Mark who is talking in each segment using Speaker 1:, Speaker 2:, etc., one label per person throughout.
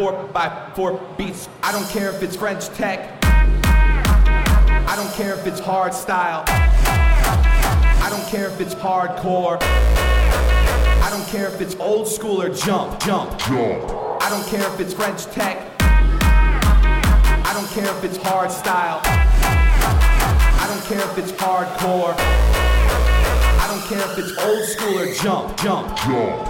Speaker 1: got hooked on 4 by 4 beats. I don't care if it's French tech. I don't care if it's hard style. I don't care if it's hardcore. I don't care if it's old school or jump, jump, jump. I don't care if it's French tech. I don't care if it's hard style. I don't care if it's hardcore. I don't care if it's old school or jump, jump, jump.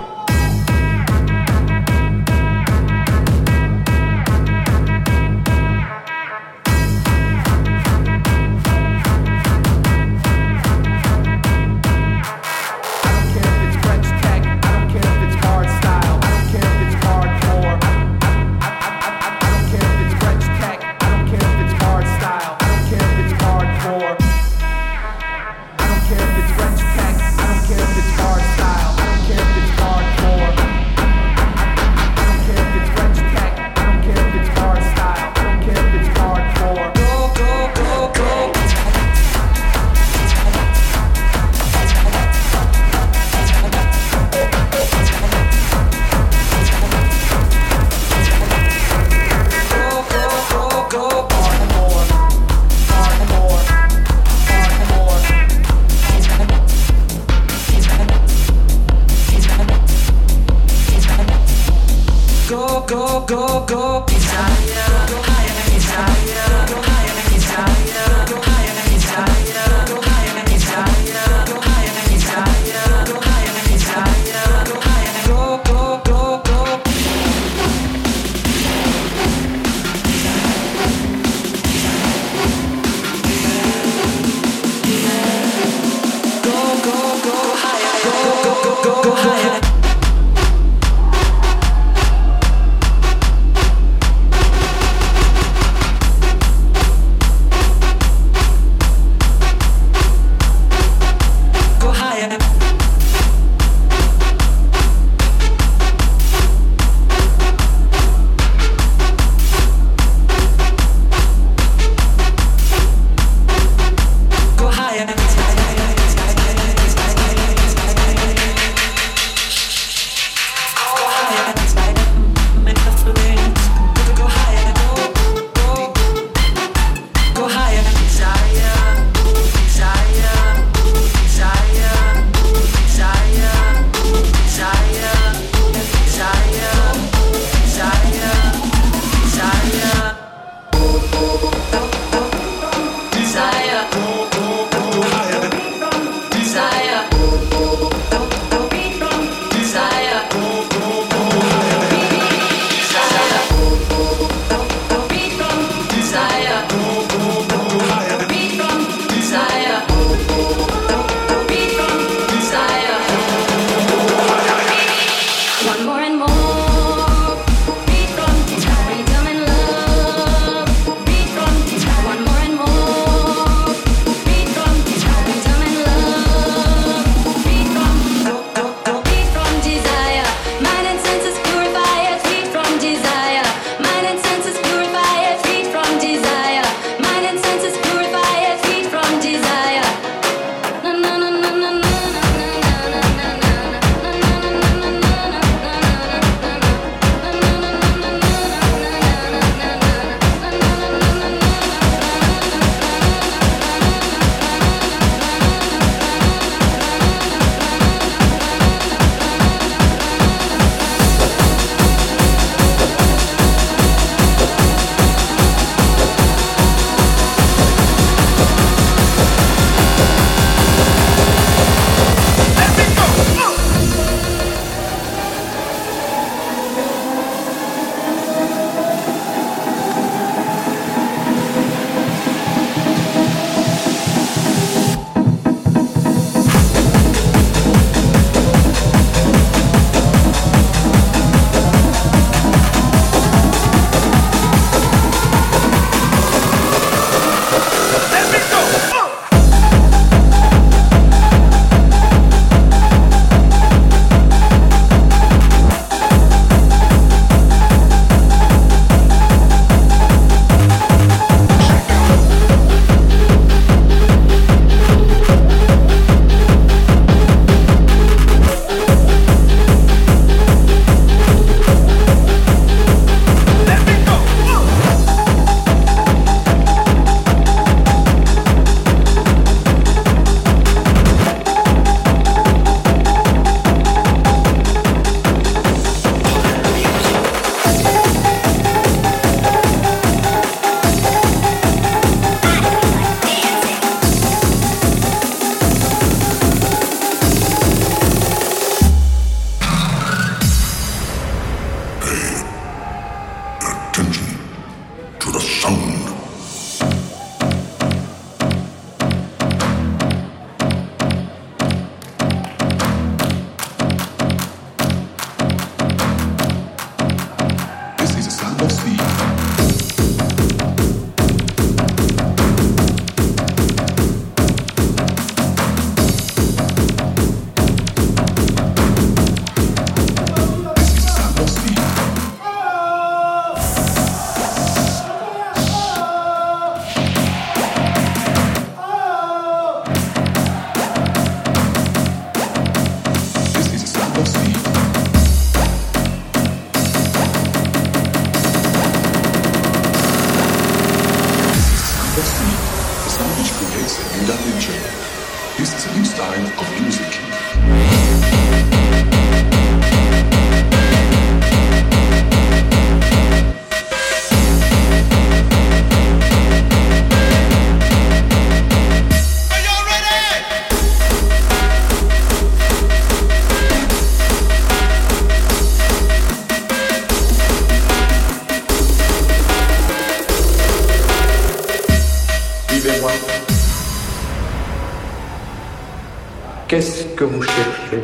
Speaker 2: Que vous cherchez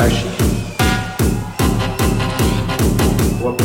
Speaker 2: Agir. Voix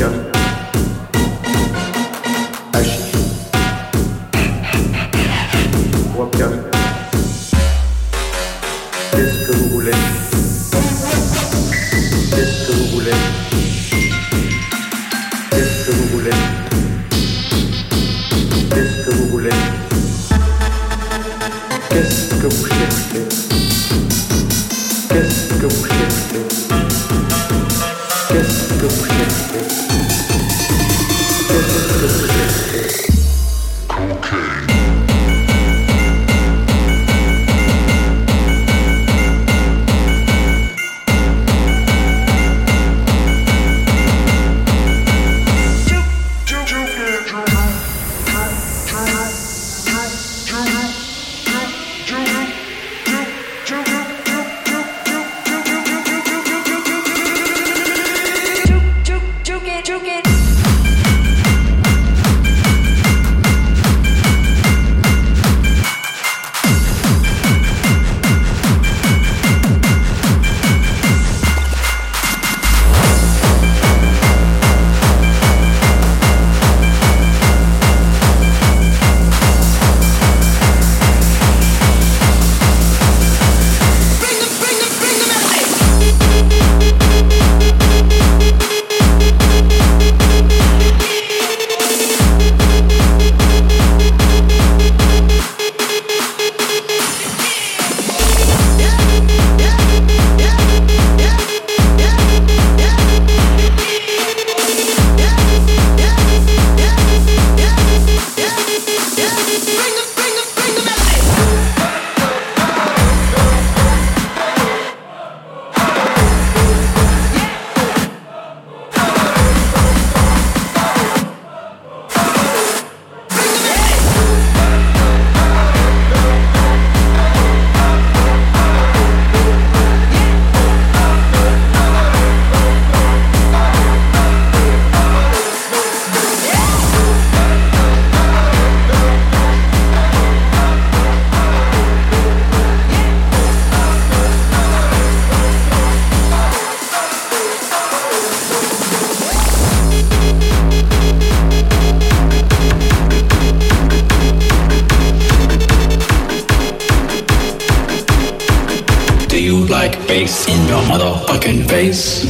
Speaker 3: in your motherfucking face?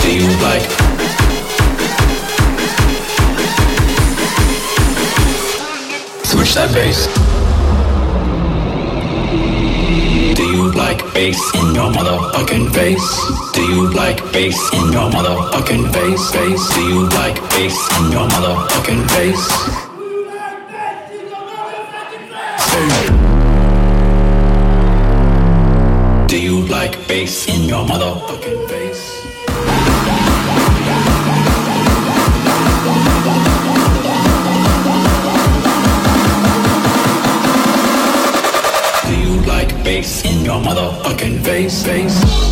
Speaker 3: Do you like Switch that bass. Do you like bass in your motherfucking face? Do you like bass in your motherfucking face? Face? Do you like bass in your motherfucking face? Bass in your motherfucking face? Do you like bass in your motherfucking face? Face?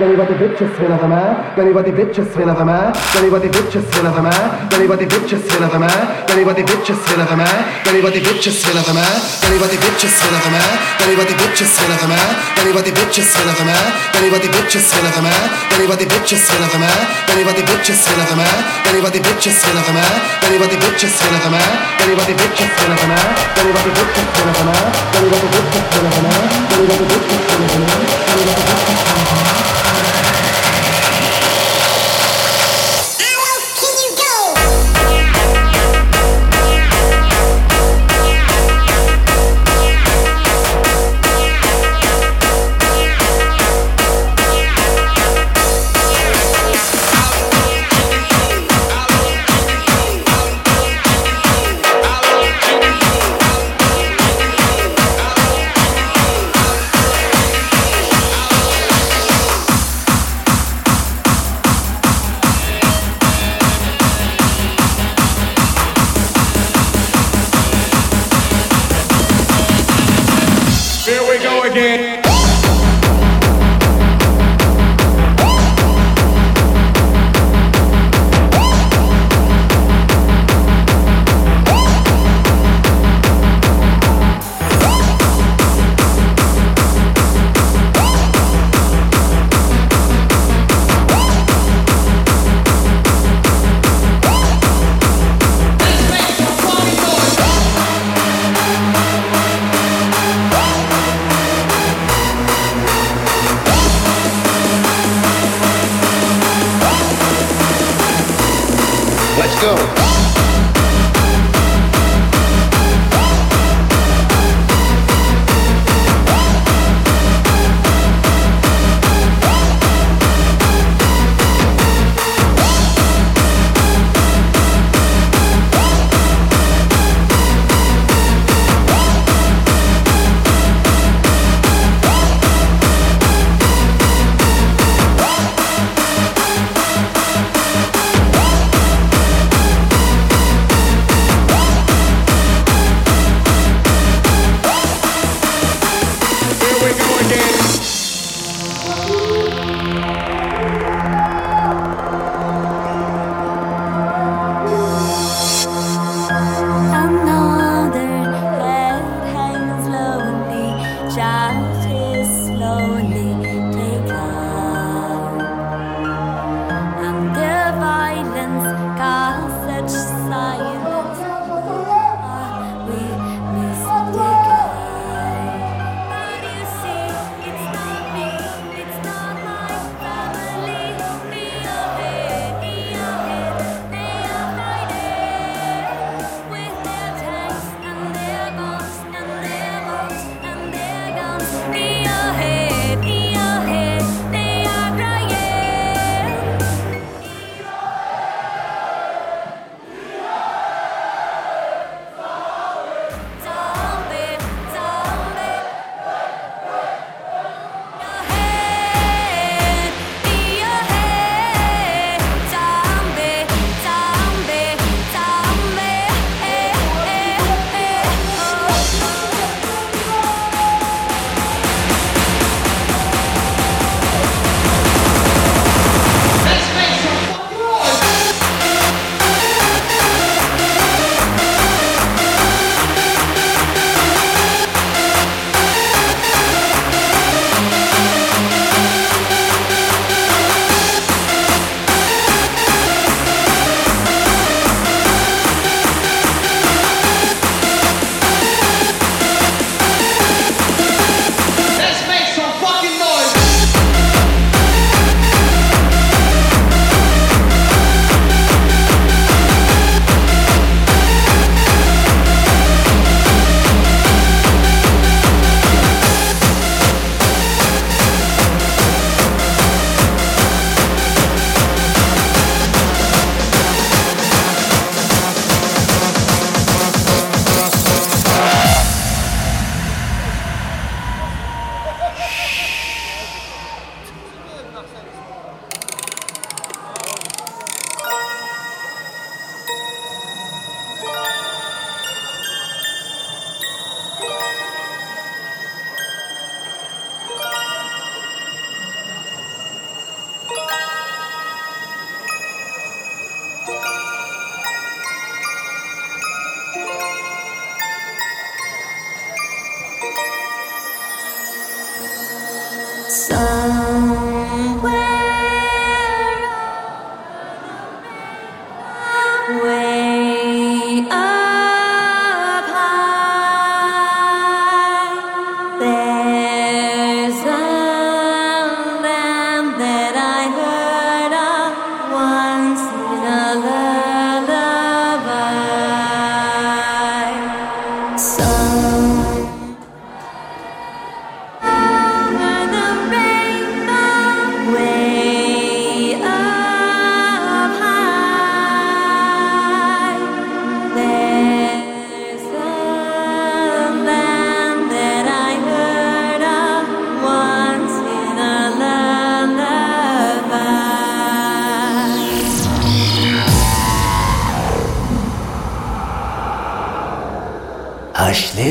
Speaker 4: Anybody bitches swing of a man? Anybody bitches swing of a man? Anybody bitches swing of a man? Anybody bitches swing of a man? Anybody bitches swing of a man? Anybody bitches swing of a man? Anybody bitches swing of a man? Anybody bitches swing of a man? Anybody bitches swing of a man? Anybody bitches swing of a man? Anybody bitches swing of a man? Anybody bitches swing of a man? Anybody bitches swing of a man? Anybody bitches swing of a man? Anybody bitches swing of a man? Anybody bitches swing of a man? Anybody bitches swing of a man? Anybody bitches swing of a man? Anybody bitches swing of a man?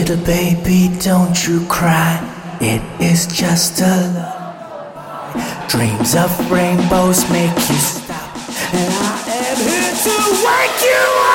Speaker 5: Little baby, don't you cry. It is just a love. Dreams of rainbows make you stop. And I am here to wake you up.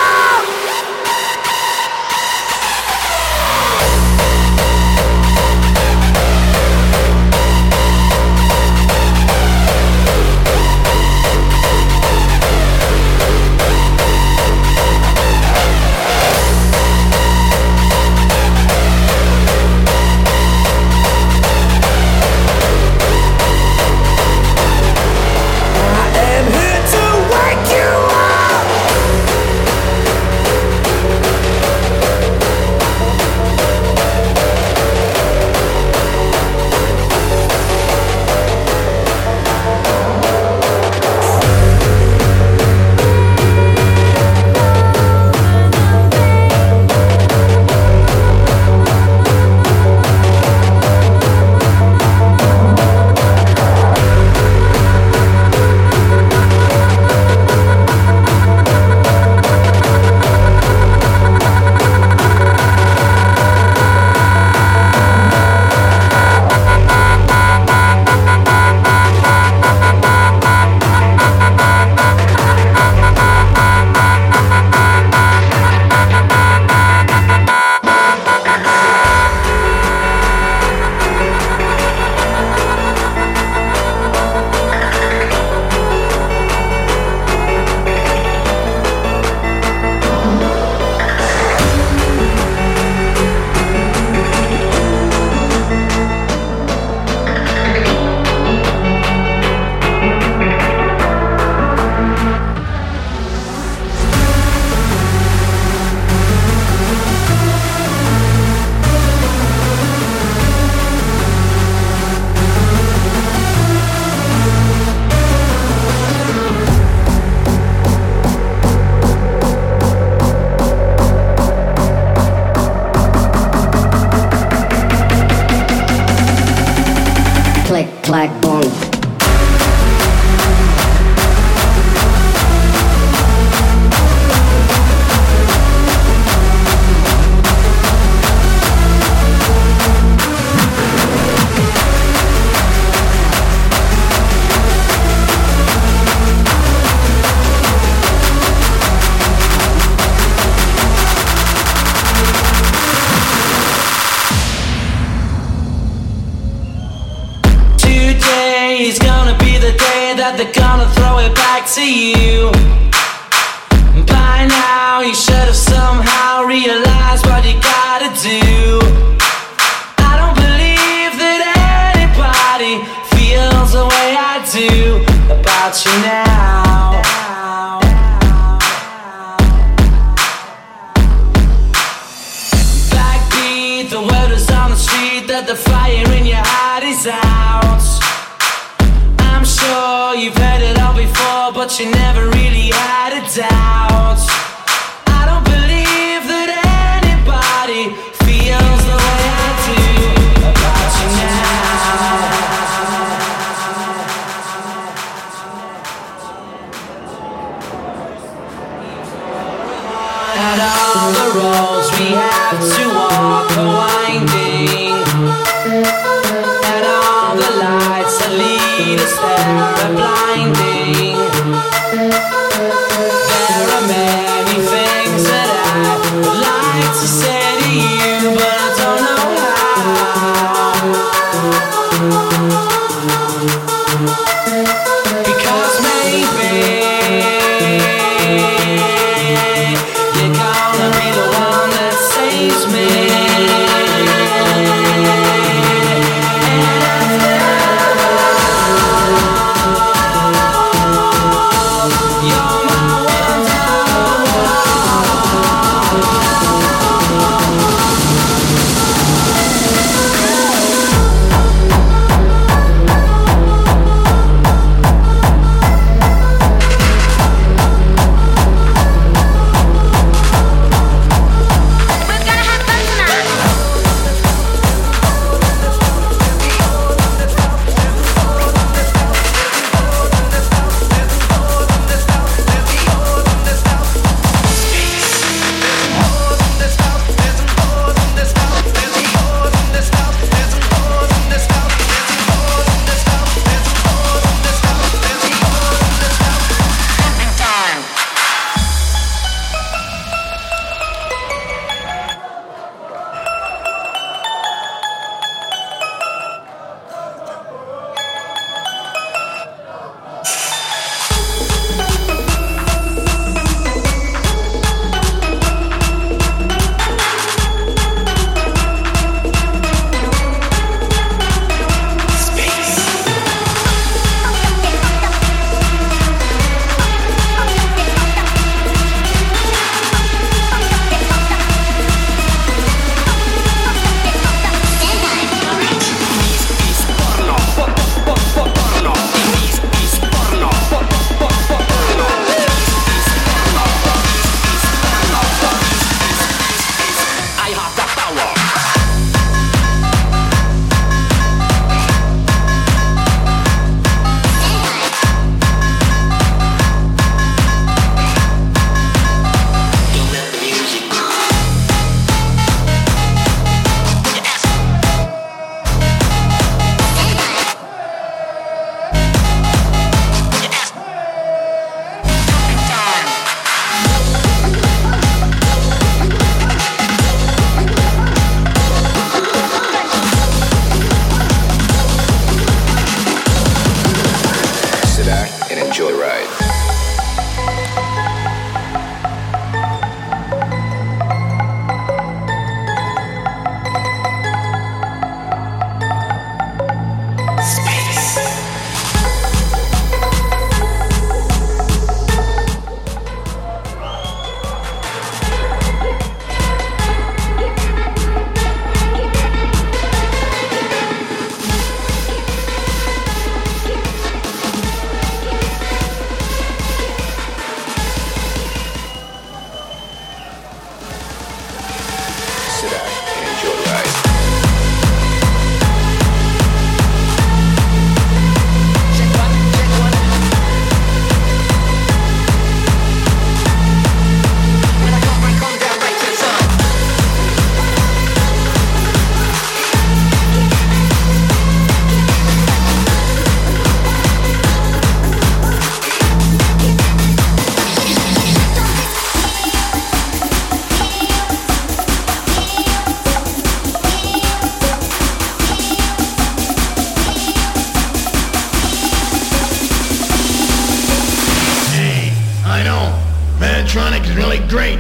Speaker 5: really great,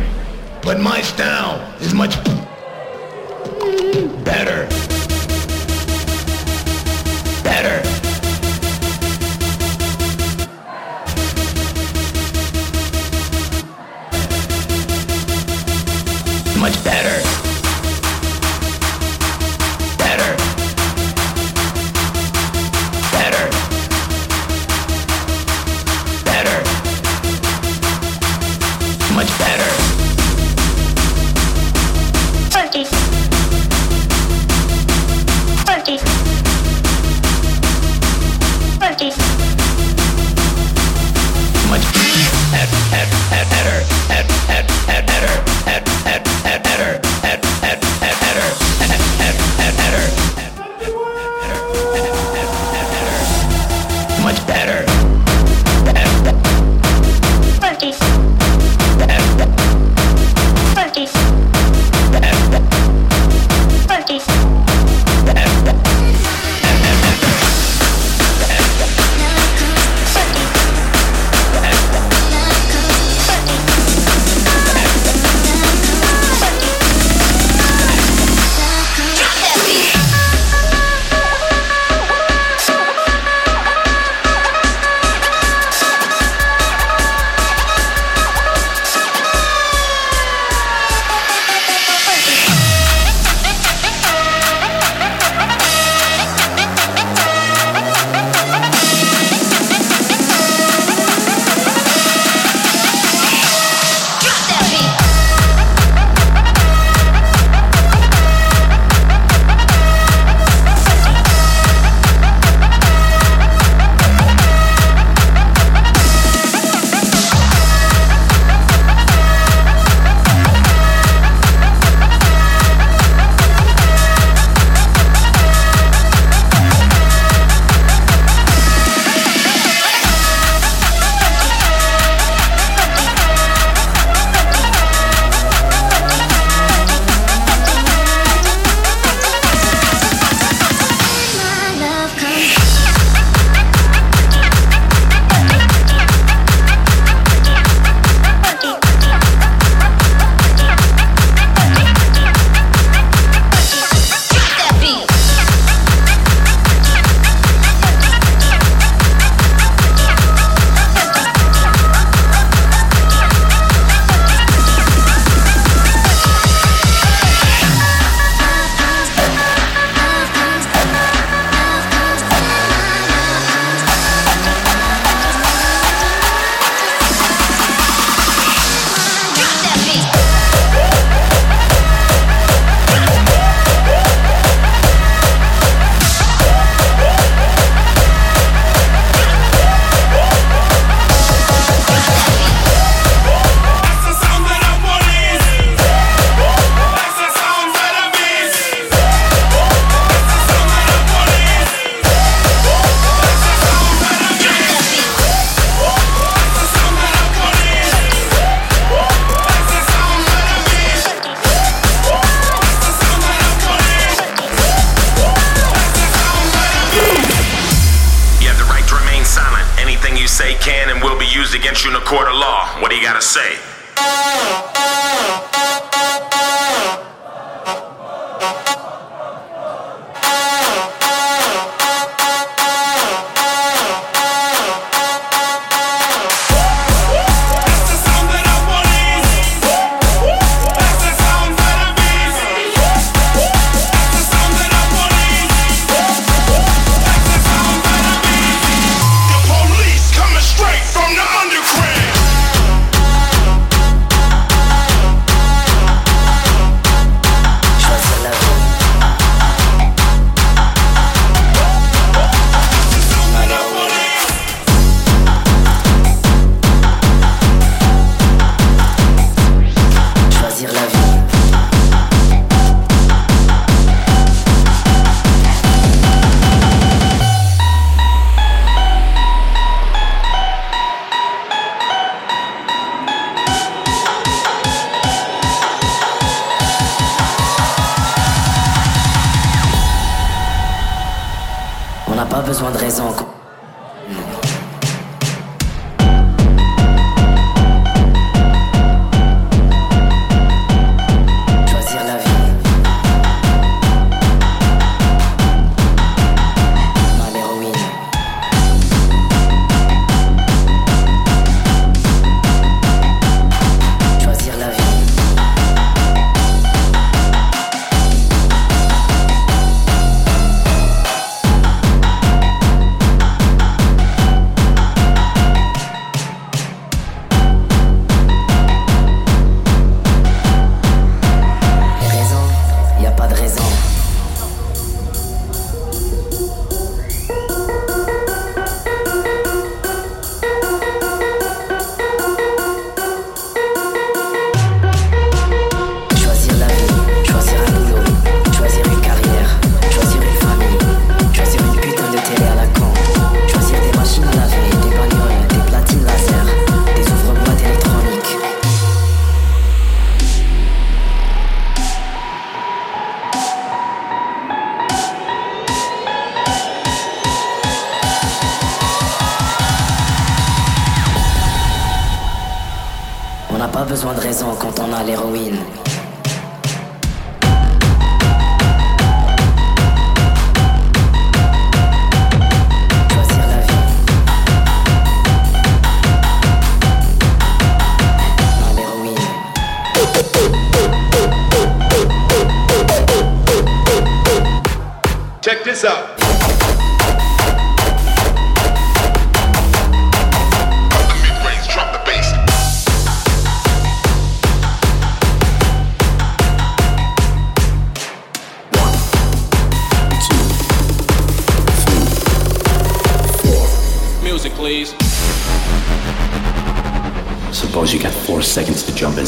Speaker 5: but my
Speaker 3: style is much better.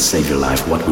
Speaker 6: Save your life. What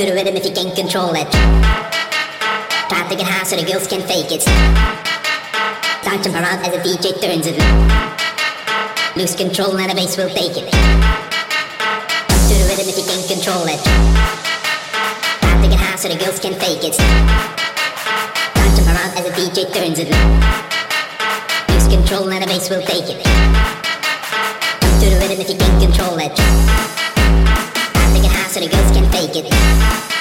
Speaker 4: to the rhythm if you can't control it. Try to get high so the girls can fake it. Don't jump around as the DJ turns it. Lose control and the bass will take it. Jump to the rhythm if you can't control it. Try to get high so the girls can fake it. Don't jump around as the DJ turns it. Lose control and the bass will take it. Jump to the rhythm if you can't control it. So the girls can fake it.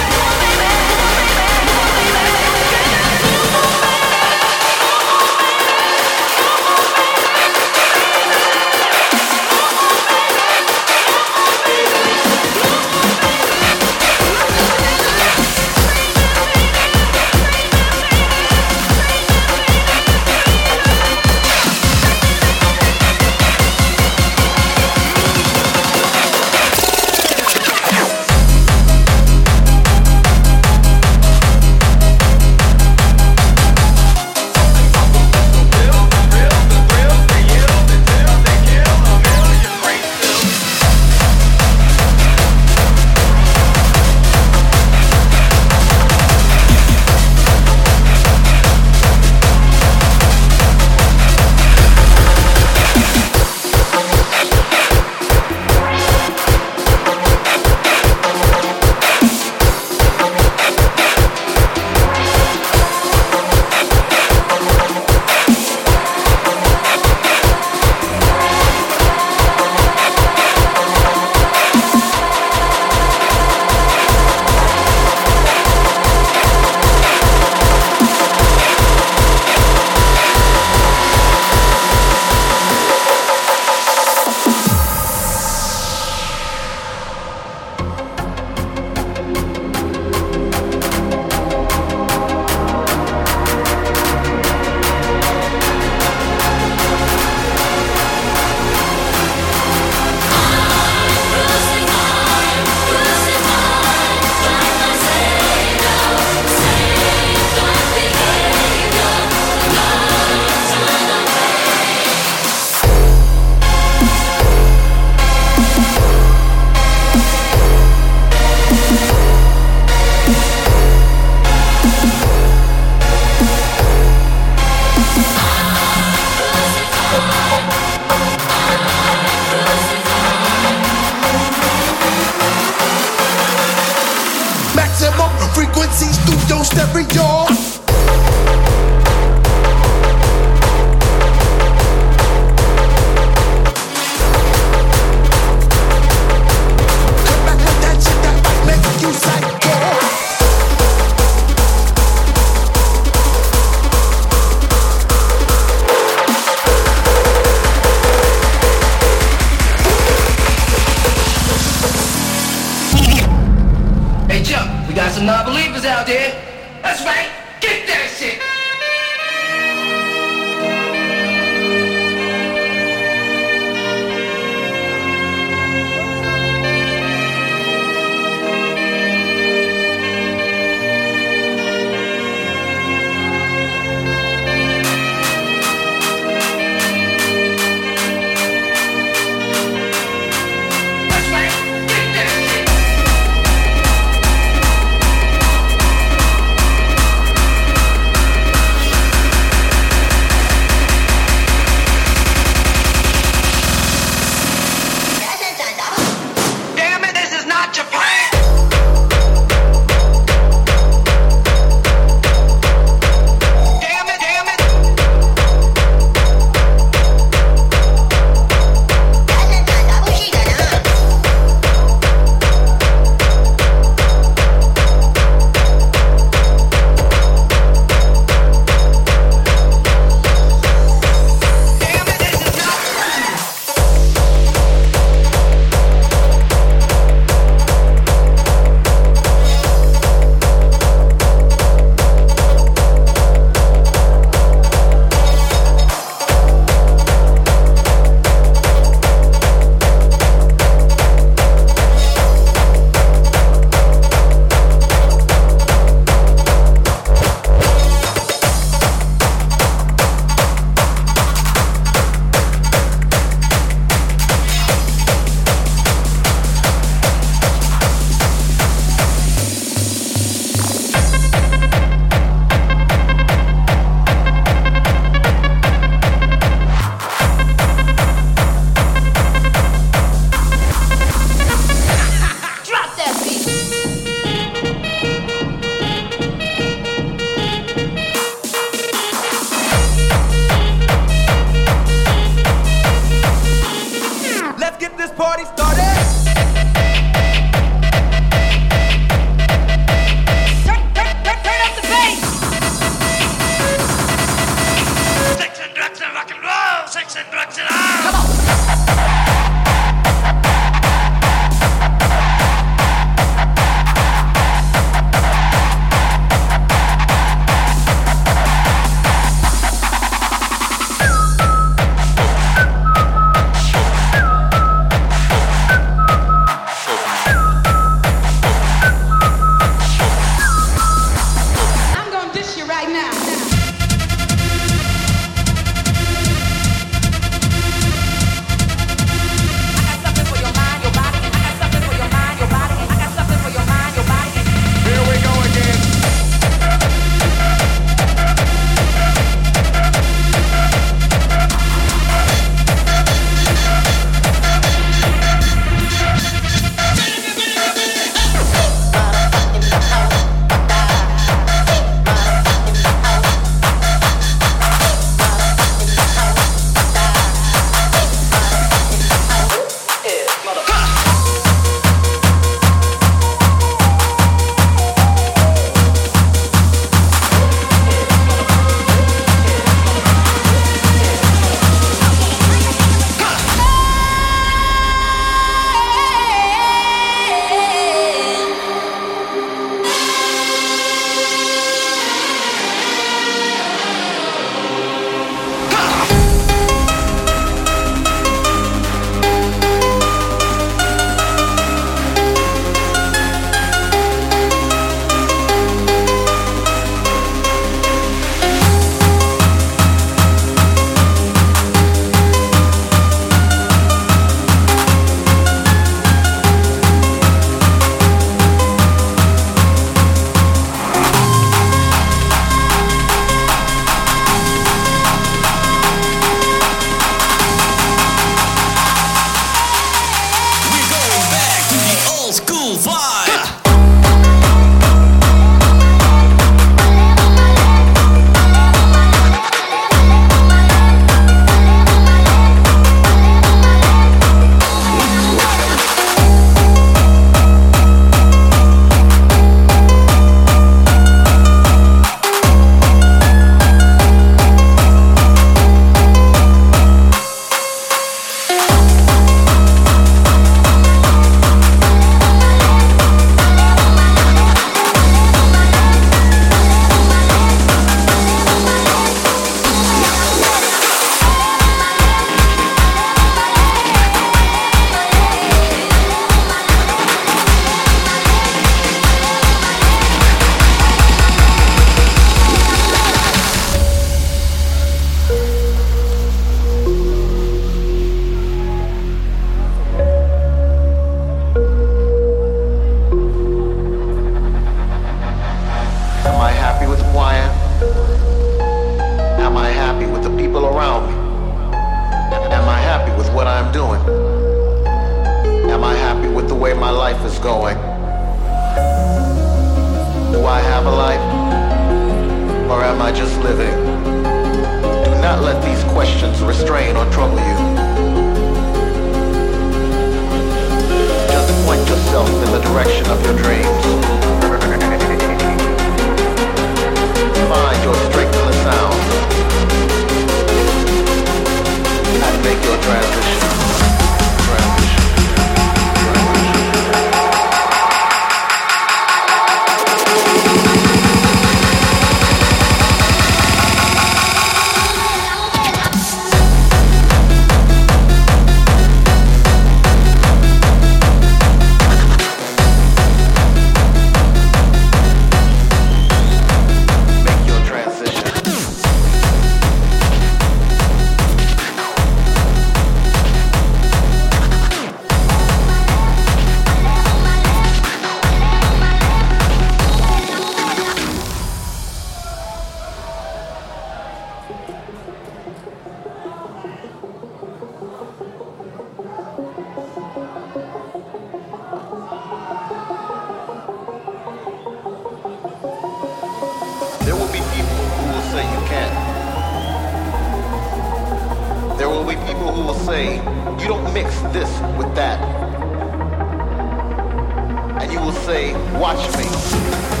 Speaker 7: say, watch me.